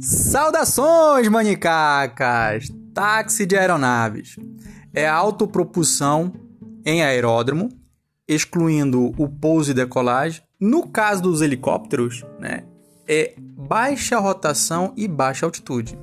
Saudações, manicacas! Táxi de aeronaves. É autopropulsão em aeródromo, excluindo o pouso e decolagem. No caso dos helicópteros, né, é baixa rotação e baixa altitude.